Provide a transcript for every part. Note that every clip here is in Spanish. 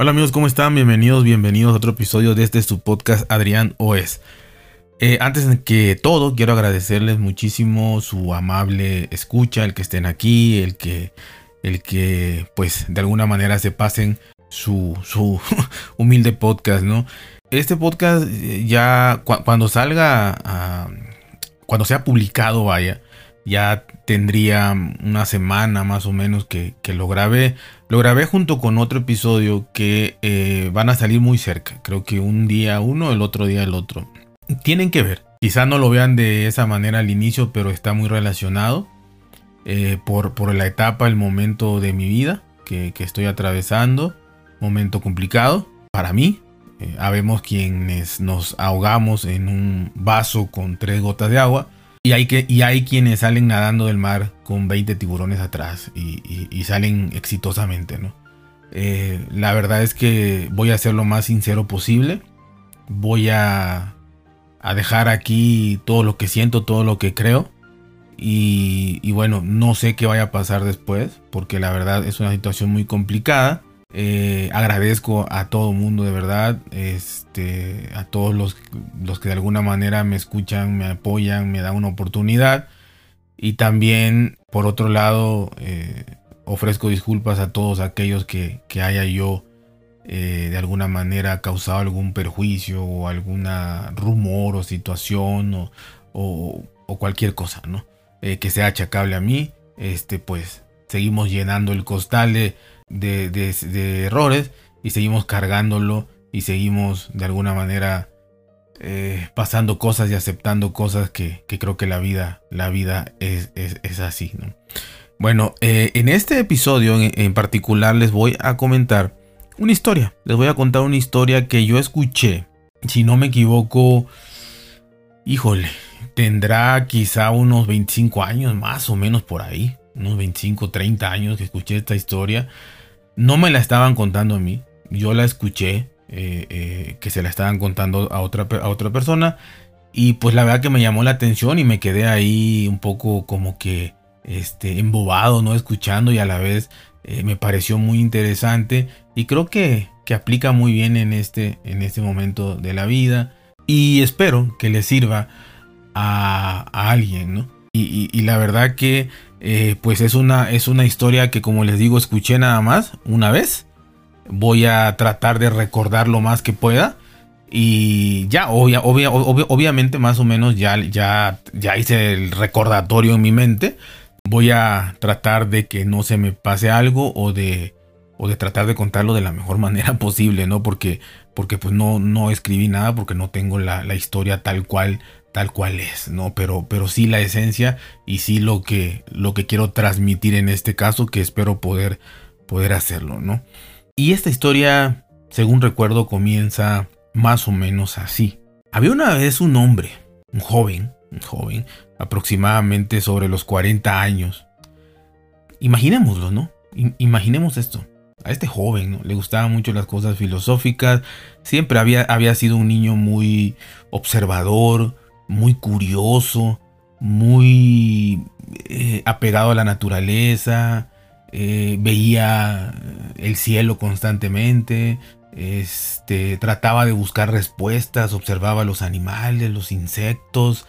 Hola amigos, ¿cómo están? Bienvenidos, bienvenidos a otro episodio de este su podcast Adrián OS. Eh, antes que todo, quiero agradecerles muchísimo su amable escucha, el que estén aquí, el que, el que pues de alguna manera se pasen su, su humilde podcast, ¿no? Este podcast eh, ya cuando salga, cuando sea publicado, vaya, ya tendría una semana más o menos que, lo grabé. Lo grabé junto con otro episodio que eh, van a salir muy cerca. Creo que un día uno, el otro día el otro. Tienen que ver. Quizá no lo vean de esa manera al inicio, pero está muy relacionado eh, por, por, la etapa, el momento de mi vida que, estoy atravesando. Momento complicado para mí. Eh, habemos quienes nos ahogamos en un vaso con tres gotas de agua y hay, que, y hay quienes salen nadando del mar con 20 tiburones atrás y, salen exitosamente, ¿no? Eh, la verdad es que voy a ser lo más sincero posible. Voy a, a dejar aquí todo lo que siento, todo lo que creo. Y, y, bueno, no sé qué vaya a pasar después, porque la verdad es una situación muy complicada. Eh, agradezco a todo mundo de verdad, este, a todos los, los, que de alguna manera me escuchan, me apoyan, me dan una oportunidad. Y también, por otro lado, eh, ofrezco disculpas a todos aquellos que, que haya yo eh, de alguna manera causado algún perjuicio o alguna rumor o situación o, o, cualquier cosa, ¿no? que sea achacable a mí. Este, pues seguimos llenando el costal de, errores y seguimos cargándolo y seguimos de alguna manera eh, pasando cosas y aceptando cosas que, creo que la vida, la vida es, así. Bueno, eh, en este episodio en, particular les voy a comentar una historia. Les voy a contar una historia que yo escuché. Si no me equivoco, híjole, tendrá quizá unos 25 años más o menos por ahí. Unos 25, 30 años que escuché esta historia. No me la estaban contando a mí, yo la escuché eh, eh, que se la estaban contando a otra, a otra persona y pues la verdad que me llamó la atención y me quedé ahí un poco como que este, embobado, ¿no? Escuchando y a la vez eh, me pareció muy interesante y creo que, que aplica muy bien en este, en este momento de la vida y espero que le sirva a, alguien, ¿no? y la verdad que eh, pues es una, es una historia que como les digo escuché nada más una vez. Voy a tratar de recordar lo más que pueda. Y ya, obviamente más o menos ya, ya, ya hice el recordatorio en mi mente. Voy a tratar de que no se me pase algo o de, o de tratar de contarlo de la mejor manera posible, ¿no? Porque, porque pues no, no escribí nada porque no tengo la, la historia tal cual tal cual es, ¿no? Pero, pero sí la esencia y sí lo que, lo que quiero transmitir en este caso, que espero poder, poder hacerlo, ¿no? Y esta historia, según recuerdo, comienza más o menos así. Había una vez un hombre, un joven, un joven, aproximadamente sobre los 40 años. Imaginémoslo, ¿no? imaginemos esto. A este joven ¿no? le gustaban mucho las cosas filosóficas, siempre había, había sido un niño muy observador, muy curioso, muy eh, apegado a la naturaleza, eh, veía el cielo constantemente, este, trataba de buscar respuestas, observaba los animales, los insectos,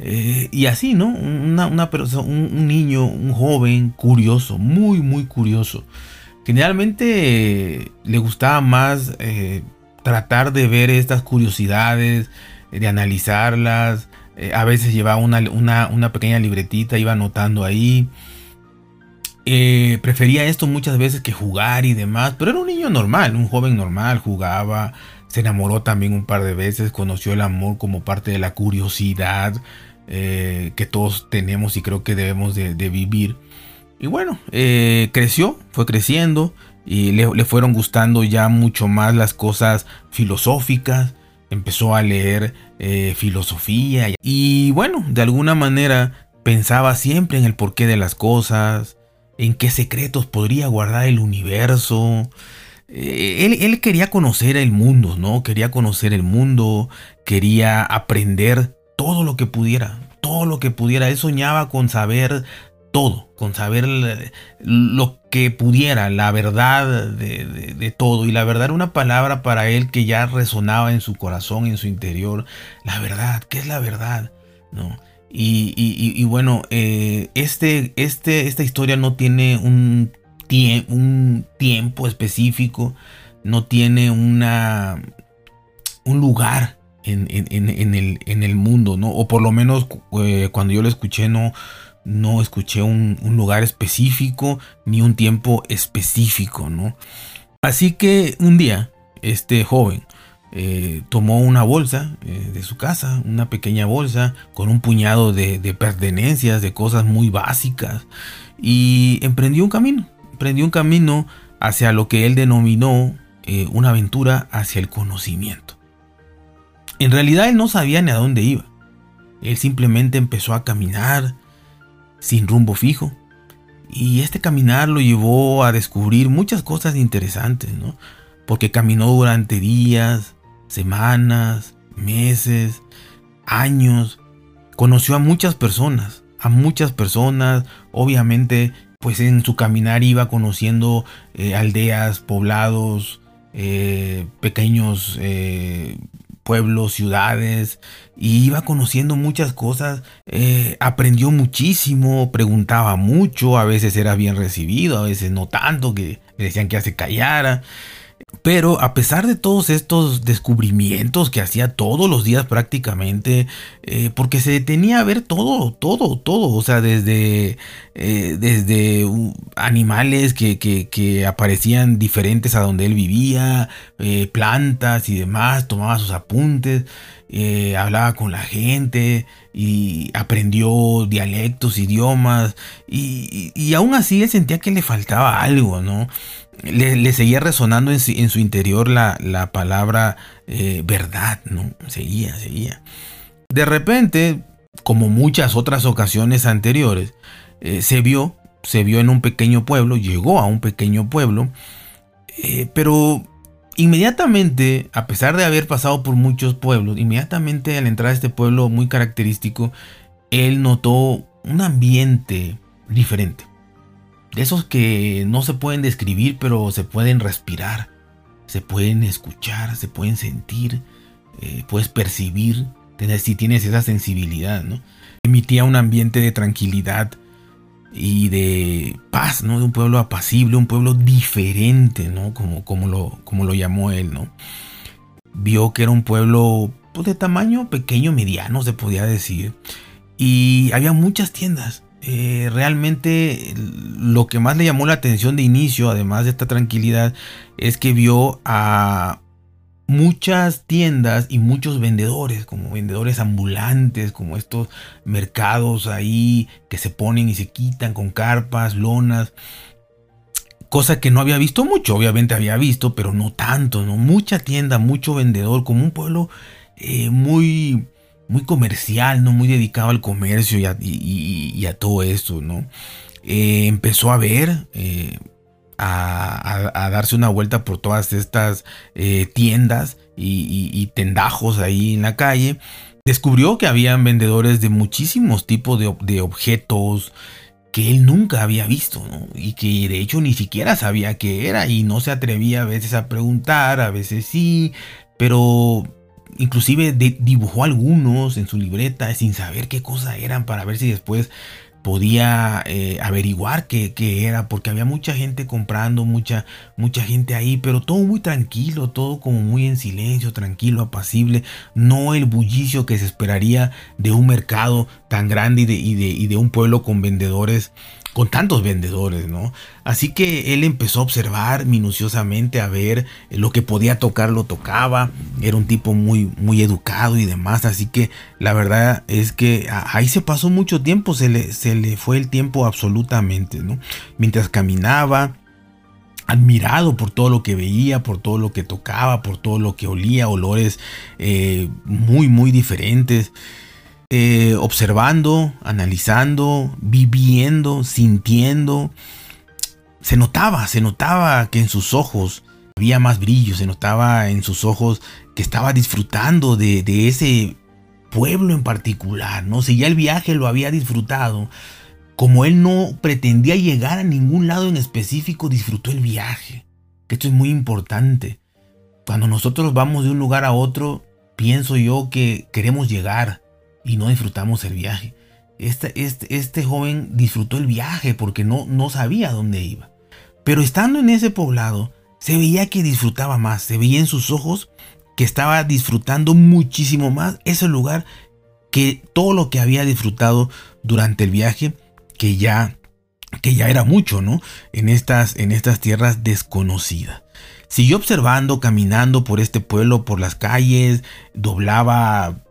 eh, y así, ¿no? Una, persona, un, niño, un joven curioso, muy, muy curioso. Generalmente le gustaba más tratar de ver estas curiosidades, de analizarlas. Eh, a veces llevaba una, pequeña libretita, iba anotando ahí. Eh, prefería esto muchas veces que jugar y demás, pero era un niño normal, un joven normal, jugaba, se enamoró también un par de veces, conoció el amor como parte de la curiosidad eh, que todos tenemos y creo que debemos de, vivir. Y bueno, creció, fue creciendo y le, fueron gustando ya mucho más las cosas filosóficas, empezó a leer eh, filosofía y bueno, de alguna manera pensaba siempre en el porqué de las cosas, en qué secretos podría guardar el universo. Eh, él, quería conocer el mundo, ¿no? Quería conocer el mundo, quería aprender todo lo que pudiera, todo lo que pudiera. Él soñaba con saber todo, con saber lo que pudiera, la verdad de, todo. Y la verdad era una palabra para él que ya resonaba en su corazón, en su interior. La verdad, ¿qué es la verdad? ¿No? Y, bueno, eh, este, este, esta historia no tiene un, un tiempo específico, no tiene una, un lugar en, el, en, el, mundo, ¿no? O por lo menos eh, cuando yo lo escuché no, no escuché un, lugar específico ni un tiempo específico, ¿no? Así que un día, este joven eh, tomó una bolsa eh, de su casa, una pequeña bolsa con un puñado de, pertenencias, de cosas muy básicas, y emprendió un camino, emprendió un camino hacia lo que él denominó eh, una aventura hacia el conocimiento. En realidad él no sabía ni a dónde iba. Él simplemente empezó a caminar, sin rumbo fijo. Y este caminar lo llevó a descubrir muchas cosas interesantes, ¿no? Porque caminó durante días, semanas, meses, años. Conoció a muchas personas, a muchas personas. Obviamente, pues en su caminar iba conociendo eh, aldeas, poblados, eh, pequeños eh, pueblos, ciudades, y iba conociendo muchas cosas, eh, aprendió muchísimo, preguntaba mucho, a veces era bien recibido, a veces no tanto, que decían que hace callara. Pero a pesar de todos estos descubrimientos que hacía todos los días prácticamente, eh, porque se detenía a ver todo, todo, todo, o sea, desde, eh, desde animales que, que, aparecían diferentes a donde él vivía, eh, plantas y demás, tomaba sus apuntes, hablaba con la gente y aprendió dialectos, idiomas, y, y aún así él sentía que le faltaba algo, ¿no? Le, seguía resonando en su, interior la, palabra eh, verdad, ¿no? Seguía, seguía. De repente, como muchas otras ocasiones anteriores, eh, se vio, se vio en un pequeño pueblo, llegó a un pequeño pueblo, eh, pero inmediatamente, a pesar de haber pasado por muchos pueblos, inmediatamente al entrar a este pueblo muy característico, él notó un ambiente diferente de esos que no se pueden describir, pero se pueden respirar, se pueden escuchar, se pueden sentir, eh, puedes percibir, tener, si tienes esa sensibilidad, ¿no? Emitía un ambiente de tranquilidad y de paz, ¿no? De un pueblo apacible, un pueblo diferente, ¿no? Como, como, lo, como lo llamó él, ¿no? Vio que era un pueblo pues, de tamaño pequeño, mediano, se podía decir. Y había muchas tiendas, eh, realmente lo que más le llamó la atención de inicio, además de esta tranquilidad, es que vio a muchas tiendas y muchos vendedores, como vendedores ambulantes, como estos mercados ahí que se ponen y se quitan con carpas, lonas. Cosa que no había visto mucho, obviamente había visto, pero no tanto, ¿no? Mucha tienda, mucho vendedor, como un pueblo eh, muy muy comercial, ¿no? Muy dedicado al comercio y a, todo esto, ¿no? Eh, empezó a ver, eh, a, darse una vuelta por todas estas eh, tiendas y, tendajos ahí en la calle. Descubrió que habían vendedores de muchísimos tipos de, de objetos que él nunca había visto, ¿no? Y que de hecho ni siquiera sabía qué era y no se atrevía a veces a preguntar, a veces sí, pero inclusive dibujó algunos en su libreta sin saber qué cosa eran para ver si después podía eh, averiguar qué, era, porque había mucha gente comprando, mucha, mucha gente ahí, pero todo muy tranquilo, todo como muy en silencio, tranquilo, apacible, no el bullicio que se esperaría de un mercado tan grande y de, y de un pueblo con vendedores con tantos vendedores, ¿no? Así que él empezó a observar minuciosamente, a ver lo que podía tocar, lo tocaba. Era un tipo muy, muy educado y demás. Así que la verdad es que ahí se pasó mucho tiempo, se le, se le fue el tiempo absolutamente, ¿no? Mientras caminaba, admirado por todo lo que veía, por todo lo que tocaba, por todo lo que olía, olores eh, muy, muy diferentes. Eh, observando, analizando, viviendo, sintiendo. Se notaba, se notaba que en sus ojos había más brillo, se notaba en sus ojos que estaba disfrutando de, ese pueblo en particular, ¿no? Si ya el viaje lo había disfrutado, como él no pretendía llegar a ningún lado en específico, disfrutó el viaje. Que esto es muy importante. Cuando nosotros vamos de un lugar a otro, pienso yo que queremos llegar y no disfrutamos el viaje. Este, este, este joven disfrutó el viaje porque no, no sabía dónde iba. Pero estando en ese poblado, se veía que disfrutaba más, se veía en sus ojos que estaba disfrutando muchísimo más ese lugar que todo lo que había disfrutado durante el viaje, que ya, que ya era mucho, ¿no? En estas, en estas tierras desconocidas. Siguió observando, caminando por este pueblo, por las calles, doblaba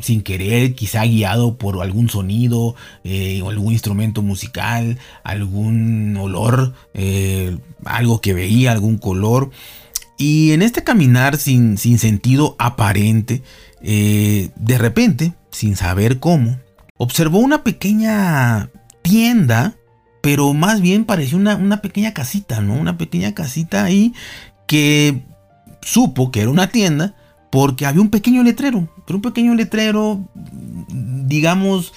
sin querer, quizá guiado por algún sonido eh, algún instrumento musical, algún olor, eh, algo que veía, algún color. Y en este caminar sin, sin sentido aparente, eh, de repente, sin saber cómo, observó una pequeña tienda, pero más bien parecía una, una pequeña casita, ¿no? Una pequeña casita ahí que supo que era una tienda porque había un pequeño letrero, pero un pequeño letrero, digamos,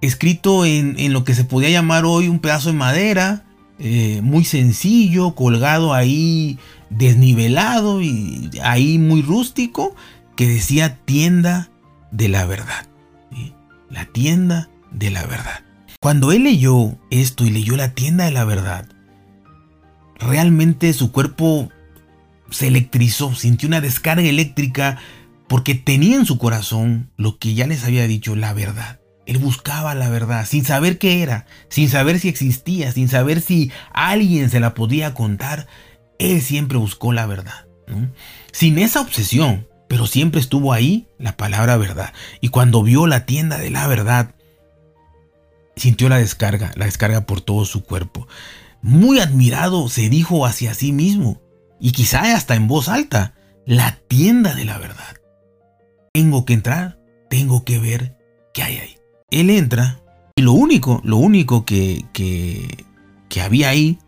escrito en, lo que se podía llamar hoy un pedazo de madera, eh, muy sencillo, colgado ahí, desnivelado y ahí muy rústico, que decía tienda de la verdad. La tienda de la verdad. Cuando él leyó esto y leyó la tienda de la verdad, realmente su cuerpo se electrizó, sintió una descarga eléctrica porque tenía en su corazón lo que ya les había dicho, la verdad. Él buscaba la verdad, sin saber qué era, sin saber si existía, sin saber si alguien se la podía contar. Él siempre buscó la verdad. Sin esa obsesión, pero siempre estuvo ahí la palabra verdad. Y cuando vio la tienda de la verdad, sintió la descarga, la descarga por todo su cuerpo. Muy admirado se dijo hacia sí mismo, y quizá hasta en voz alta, la tienda de la verdad. Tengo que entrar, tengo que ver qué hay ahí. Él entra y lo único, lo único que, que, que había ahí,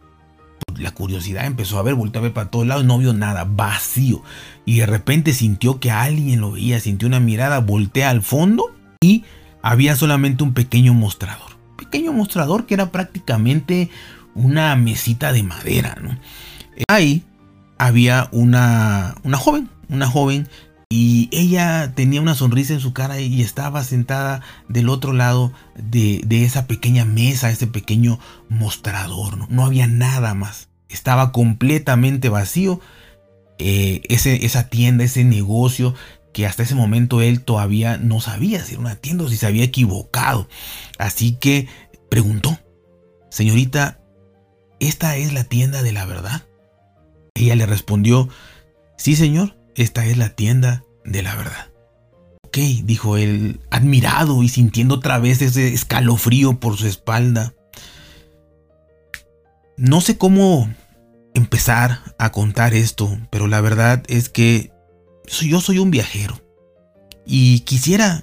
pues, la curiosidad empezó a ver, volteó a ver para todos lados, no vio nada, vacío. Y de repente sintió que alguien lo veía, sintió una mirada, voltea al fondo y había solamente un pequeño mostrador. Pequeño mostrador que era prácticamente una mesita de madera, ¿no? Ahí había una, una joven, una joven y ella tenía una sonrisa en su cara y estaba sentada del otro lado de, esa pequeña mesa, ese pequeño mostrador. ¿no? no había nada más. Estaba completamente vacío. Eh, esa tienda, ese negocio que hasta ese momento él todavía no sabía si era una tienda o si se había equivocado. Así que preguntó, señorita, ¿esta es la tienda de la verdad? Ella le respondió, sí señor, esta es la tienda de la verdad. Ok, dijo él, admirado y sintiendo otra vez ese escalofrío por su espalda. No sé cómo empezar a contar esto, pero la verdad es que yo soy un viajero y quisiera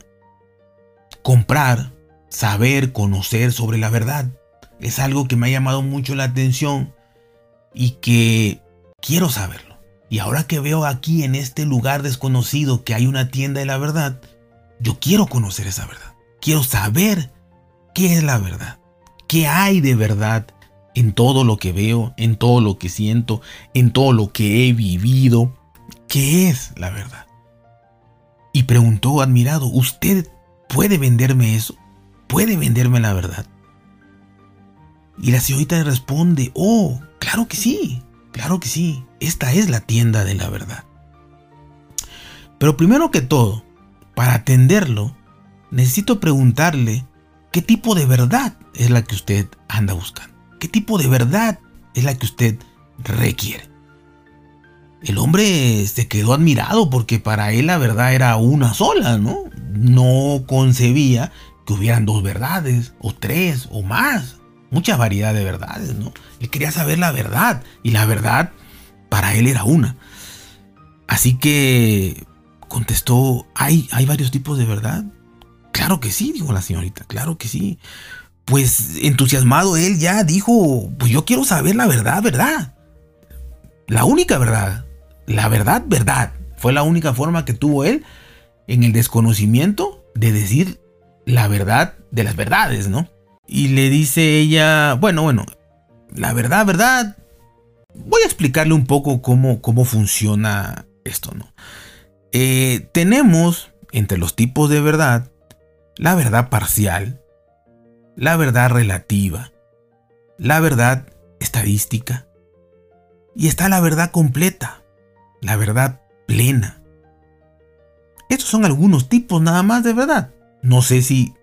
comprar, saber, conocer sobre la verdad. Es algo que me ha llamado mucho la atención y que Quiero saberlo. Y ahora que veo aquí en este lugar desconocido que hay una tienda de la verdad, yo quiero conocer esa verdad. Quiero saber qué es la verdad. ¿Qué hay de verdad en todo lo que veo, en todo lo que siento, en todo lo que he vivido? ¿Qué es la verdad? Y preguntó admirado, ¿usted puede venderme eso? ¿Puede venderme la verdad? Y la señorita responde, oh, claro que sí, Claro que sí, esta es la tienda de la verdad. Pero primero que todo, para atenderlo, necesito preguntarle qué tipo de verdad es la que usted anda buscando. ¿Qué tipo de verdad es la que usted requiere? El hombre se quedó admirado porque para él la verdad era una sola, ¿no? No concebía que hubieran dos verdades, o tres, o más mucha variedad de verdades, ¿no? Él quería saber la verdad y la verdad para él era una. Así que contestó, ¿hay, ¿hay varios tipos de verdad? Claro que sí, dijo la señorita, claro que sí. Pues entusiasmado él ya dijo, pues yo quiero saber la verdad, verdad. La única verdad, la verdad, verdad. Fue la única forma que tuvo él en el desconocimiento de decir la verdad de las verdades, ¿no? Y le dice ella, bueno, bueno, la verdad, verdad, voy a explicarle un poco cómo, cómo funciona esto, ¿no? Eh, tenemos entre los tipos de verdad la verdad parcial, la verdad relativa, la verdad estadística y está la verdad completa, la verdad plena. Estos son algunos tipos nada más de verdad. No sé si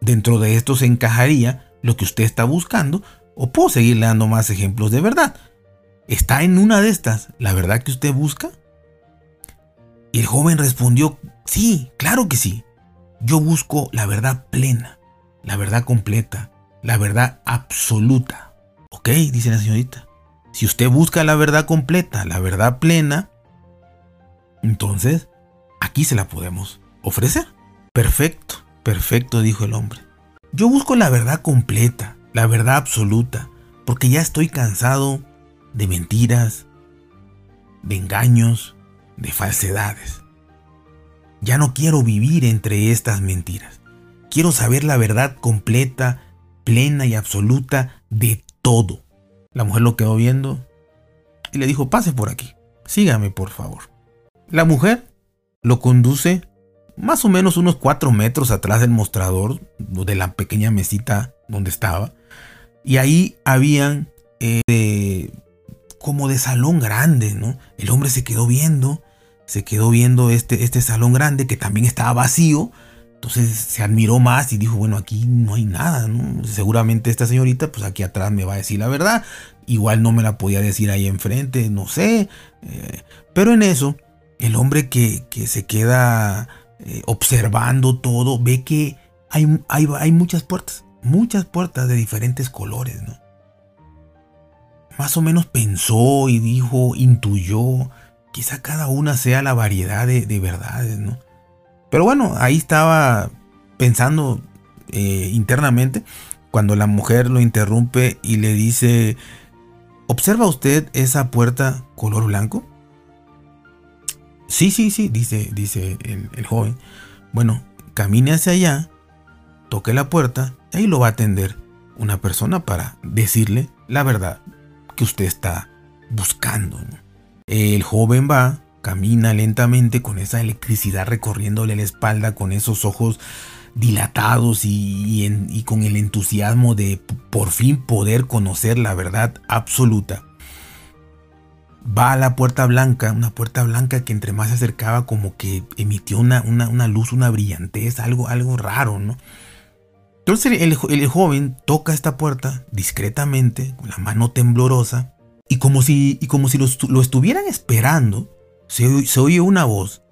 dentro de estos encajaría lo que usted está buscando o puedo seguirle dando más ejemplos de verdad. ¿Está en una de estas la verdad que usted busca? Y el joven respondió, sí, claro que sí. Yo busco la verdad plena, la verdad completa, la verdad absoluta. Ok, dice la señorita. Si usted busca la verdad completa, la verdad plena, entonces aquí se la podemos ofrecer. Perfecto, perfecto, dijo el hombre. Yo busco la verdad completa, la verdad absoluta, porque ya estoy cansado de mentiras, de engaños, de falsedades. Ya no quiero vivir entre estas mentiras. Quiero saber la verdad completa, plena y absoluta de todo. La mujer lo quedó viendo y le dijo, pase por aquí, sígame por favor. La mujer lo conduce más o menos unos cuatro metros atrás del mostrador, de la pequeña mesita donde estaba. Y ahí habían eh, como de salón grande, ¿no? El hombre se quedó viendo, se quedó viendo este, este salón grande que también estaba vacío. Entonces se admiró más y dijo, bueno, aquí no hay nada, ¿no? Seguramente esta señorita, pues aquí atrás me va a decir la verdad. Igual no me la podía decir ahí enfrente, no sé. Eh, pero en eso, el hombre que, se queda eh, observando todo, ve que hay, hay, hay muchas puertas, muchas puertas de diferentes colores, ¿no? más o menos pensó y dijo, intuyó, quizá cada una sea la variedad de, verdades, ¿no? Pero bueno, ahí estaba pensando eh, internamente cuando la mujer lo interrumpe y le dice, ¿observa usted esa puerta color blanco? Sí, sí, sí, dice, dice el, joven. Bueno, camine hacia allá, toque la puerta, y ahí lo va a atender una persona para decirle la verdad que usted está buscando. El joven va, camina lentamente con esa electricidad recorriéndole la espalda, con esos ojos dilatados y, con el entusiasmo de por fin poder conocer la verdad absoluta. Va a la puerta blanca, una puerta blanca que entre más se acercaba como que emitió una, una, luz, una brillantez, algo, algo raro, ¿no? Entonces el, joven toca esta puerta discretamente, con la mano temblorosa, y como si, y como si lo, estuvieran esperando, se, se, oye una voz,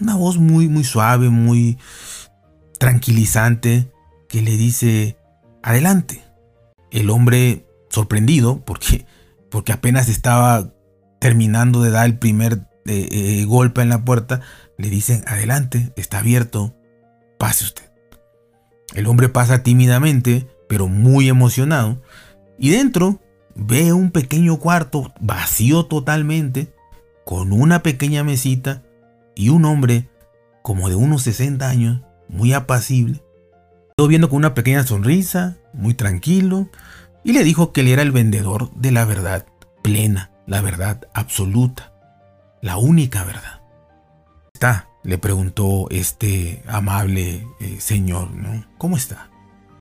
una voz muy, muy suave, muy tranquilizante, que le dice, adelante. El hombre, sorprendido, porque, porque apenas estaba terminando de dar el primer eh, eh, golpe en la puerta, le dicen, adelante, está abierto, pase usted. El hombre pasa tímidamente, pero muy emocionado, y dentro ve un pequeño cuarto vacío totalmente, con una pequeña mesita y un hombre como de unos 60 años, muy apacible. Todo viendo con una pequeña sonrisa, muy tranquilo, y le dijo que él era el vendedor de la verdad plena, la verdad absoluta, la única verdad. Está, le preguntó este amable eh, señor, ¿no? ¿Cómo está?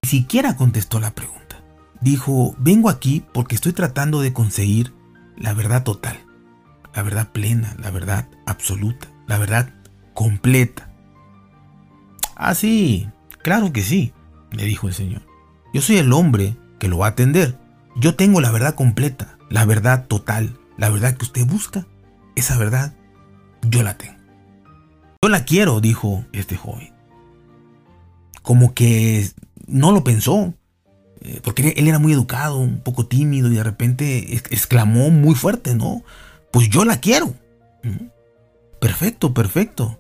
Ni siquiera contestó la pregunta. Dijo, vengo aquí porque estoy tratando de conseguir la verdad total, la verdad plena, la verdad absoluta, la verdad completa. Ah, sí, claro que sí, le dijo el señor. Yo soy el hombre que lo va a atender. Yo tengo la verdad completa, la verdad total, la verdad que usted busca. Esa verdad, yo la tengo. Yo la quiero, dijo este joven. Como que no lo pensó, eh, porque él era muy educado, un poco tímido y de repente exclamó muy fuerte, ¿no? Pues yo la quiero. Perfecto, perfecto.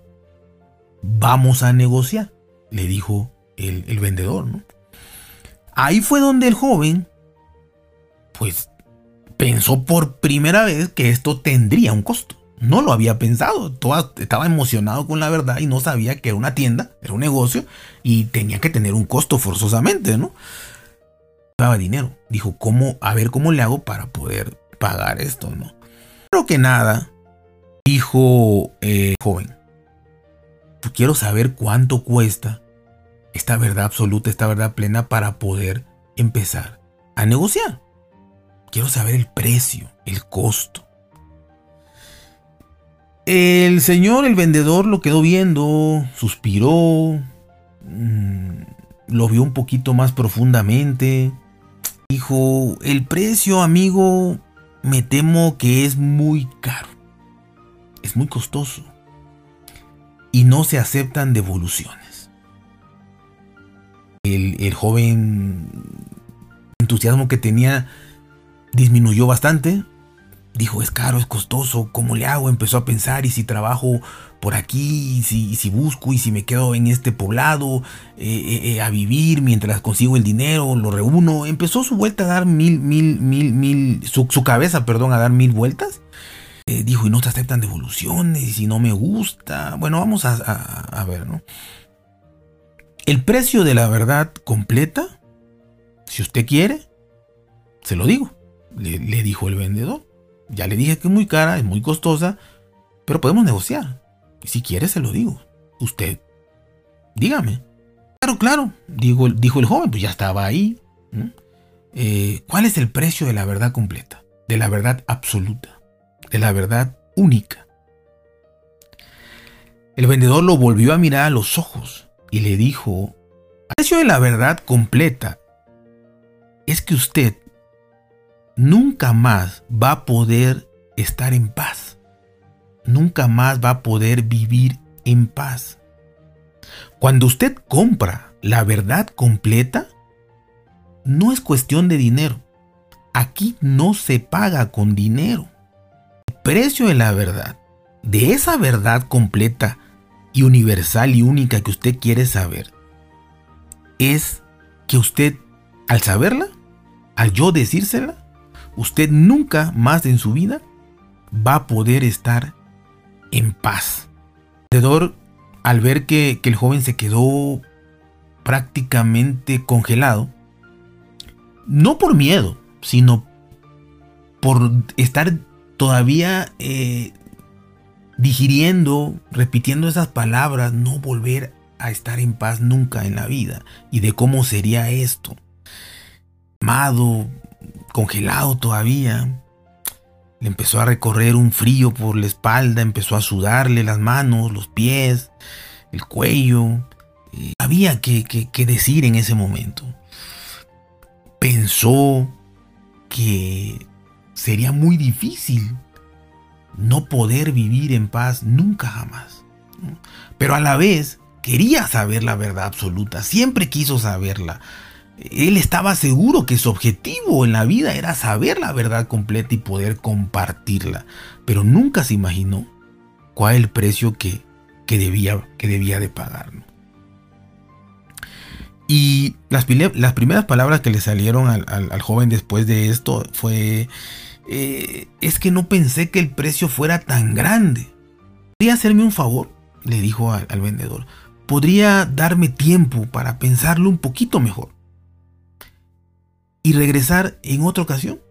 Vamos a negociar, le dijo el, el vendedor, ¿no? Ahí fue donde el joven, pues, pensó por primera vez que esto tendría un costo no lo había pensado. estaba emocionado con la verdad y no sabía que era una tienda, era un negocio y tenía que tener un costo forzosamente, ¿no? llevaba dinero. Dijo, ¿cómo? A ver cómo le hago para poder pagar esto, ¿no? Pero que nada, dijo joven, quiero saber cuánto cuesta esta verdad absoluta, esta verdad plena para poder empezar a negociar. Quiero saber el precio, el costo. El señor, el vendedor, lo quedó viendo, suspiró, mm, lo vio un poquito más profundamente. Dijo, el precio, amigo, me temo que es muy caro. Es muy costoso. Y no se aceptan devoluciones. El, el joven entusiasmo que tenía disminuyó bastante. Dijo, es caro, es costoso, ¿cómo le hago? Empezó a pensar, y si trabajo por aquí, y si, si busco, y si me quedo en este poblado eh, eh, eh, a vivir mientras consigo el dinero, lo reúno. Empezó su vuelta a dar mil, mil, mil, mil, su, cabeza, perdón, a dar mil vueltas. dijo, y no se aceptan devoluciones, y si no me gusta. Bueno, vamos a, a ver, ¿no? El precio de la verdad completa si usted quiere, se lo digo, le, dijo el vendedor. Ya le dije que es muy cara, es muy costosa, pero podemos negociar. Si quiere, se lo digo. Usted, dígame. Claro, claro, dijo, dijo el joven, pues ya estaba ahí. Eh, ¿Cuál es el precio de la verdad completa? De la verdad absoluta, de la verdad única. El vendedor lo volvió a mirar a los ojos y le dijo, el precio de la verdad completa es que usted nunca más va a poder estar en paz. Nunca más va a poder vivir en paz. Cuando usted compra la verdad completa, no es cuestión de dinero. Aquí no se paga con dinero. El precio de la verdad, de esa verdad completa y universal y única que usted quiere saber, es que usted, al saberla, al yo decírsela, usted nunca más en su vida va a poder estar en paz. El al ver que, el joven se quedó prácticamente congelado, no por miedo, sino por estar todavía eh, digiriendo, repitiendo esas palabras, no volver a estar en paz nunca en la vida y de cómo sería esto congelado todavía. Le empezó a recorrer un frío por la espalda, empezó a sudarle las manos, los pies, el cuello. había que, que decir en ese momento. Pensó que sería muy difícil no poder vivir en paz nunca jamás. Pero a la vez quería saber la verdad absoluta, siempre quiso saberla él estaba seguro que su objetivo en la vida era saber la verdad completa y poder compartirla, pero nunca se imaginó cuál el precio que, debía, que debía de pagar. Y las, las, primeras palabras que le salieron al, joven después de esto fue, eh, es que no pensé que el precio fuera tan grande. ¿Podría hacerme un favor? Le dijo al vendedor. ¿Podría darme tiempo para pensarlo un poquito mejor? Y regresar en otra ocasión.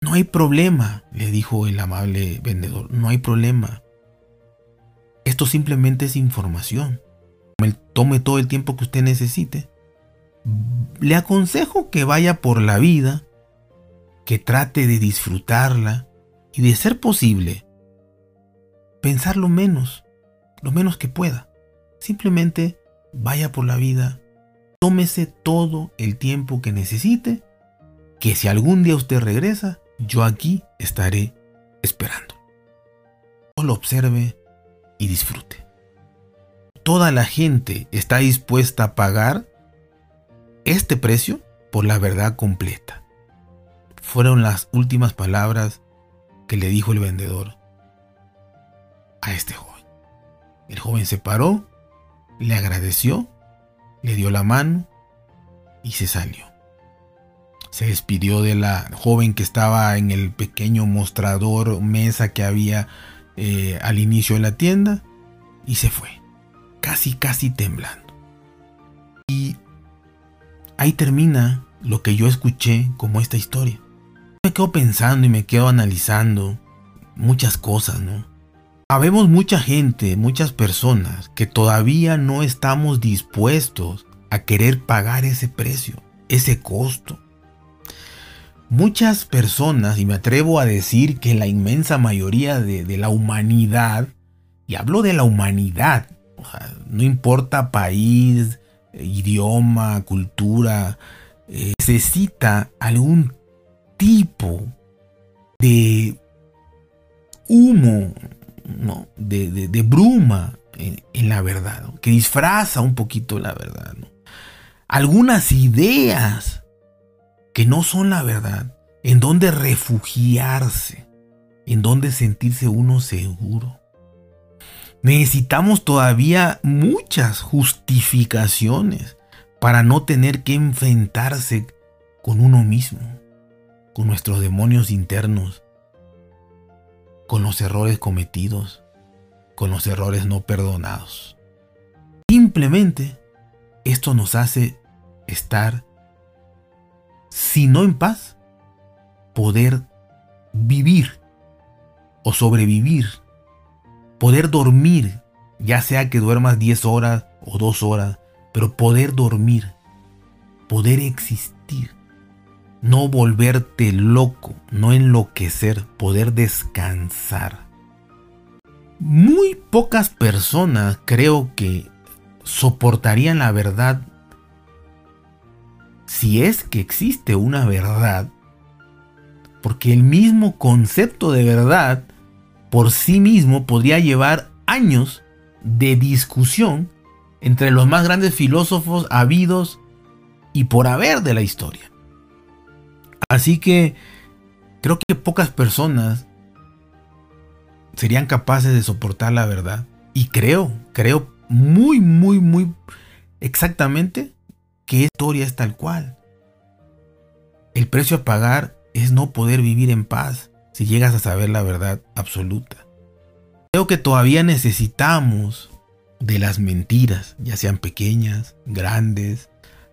No hay problema, le dijo el amable vendedor, no hay problema. Esto simplemente es información. Tome todo el tiempo que usted necesite. Le aconsejo que vaya por la vida, que trate de disfrutarla y de ser posible, pensar lo menos, lo menos que pueda. Simplemente vaya por la vida tómese todo el tiempo que necesite, que si algún día usted regresa, yo aquí estaré esperando. Solo observe y disfrute. Toda la gente está dispuesta a pagar este precio por la verdad completa. Fueron las últimas palabras que le dijo el vendedor a este joven. El joven se paró, le agradeció le dio la mano y se salió. Se despidió de la joven que estaba en el pequeño mostrador mesa que había eh, al inicio de la tienda y se fue, casi, casi temblando. Y ahí termina lo que yo escuché como esta historia. Me quedo pensando y me quedo analizando muchas cosas, ¿no? Habemos mucha gente, muchas personas que todavía no estamos dispuestos a querer pagar ese precio, ese costo. Muchas personas, y me atrevo a decir que la inmensa mayoría de, la humanidad, y hablo de la humanidad, no importa país, idioma, cultura, eh, necesita algún tipo de humo, ¿no? de, bruma en, la verdad, que disfraza un poquito la verdad. Algunas ideas que no son la verdad, en donde refugiarse, en donde sentirse uno seguro. Necesitamos todavía muchas justificaciones para no tener que enfrentarse con uno mismo, con nuestros demonios internos, con los errores cometidos, con los errores no perdonados. Simplemente esto nos hace estar, si no en paz, poder vivir o sobrevivir poder dormir, ya sea que duermas 10 horas o 2 horas, pero poder dormir, poder existir, no volverte loco, no enloquecer, poder descansar. Muy pocas personas creo que soportarían la verdad si es que existe una verdad, porque el mismo concepto de verdad por sí mismo podría llevar años de discusión entre los más grandes filósofos habidos y por haber de la historia. Así que creo que pocas personas serían capaces de soportar la verdad. Y creo, creo muy, muy, muy exactamente que esta historia es tal cual. El precio a pagar es no poder vivir en paz si llegas a saber la verdad absoluta. Creo que todavía necesitamos de las mentiras, ya sean pequeñas, grandes.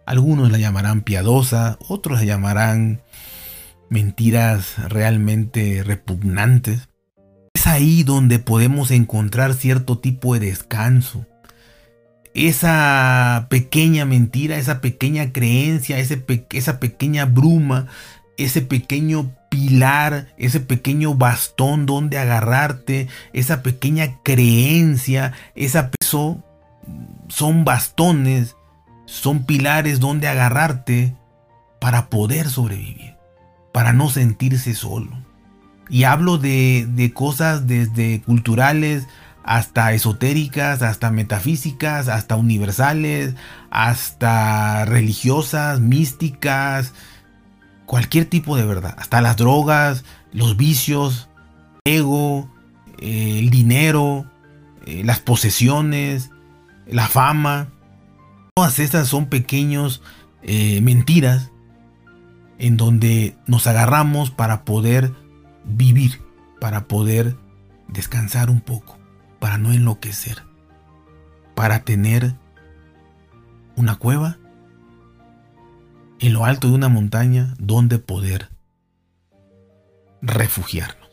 Algunos la llamarán piadosa, otros la llamarán mentiras realmente repugnantes. Es ahí donde podemos encontrar cierto tipo de descanso. Esa pequeña mentira, esa pequeña creencia, esa pequeña bruma, ese pequeño pilar, ese pequeño bastón donde agarrarte, esa pequeña creencia, esa peso, son bastones, son pilares donde agarrarte para poder sobrevivir, para no sentirse solo. Y hablo de, de cosas desde culturales hasta esotéricas, hasta metafísicas, hasta universales, hasta religiosas, místicas, cualquier tipo de verdad, hasta las drogas, los vicios, ego, eh, el dinero, eh, las posesiones, la fama. Todas estas son pequeños eh, mentiras en donde nos agarramos para poder vivir, para poder descansar un poco, para no enloquecer, para tener una cueva en lo alto de una montaña donde poder refugiarnos.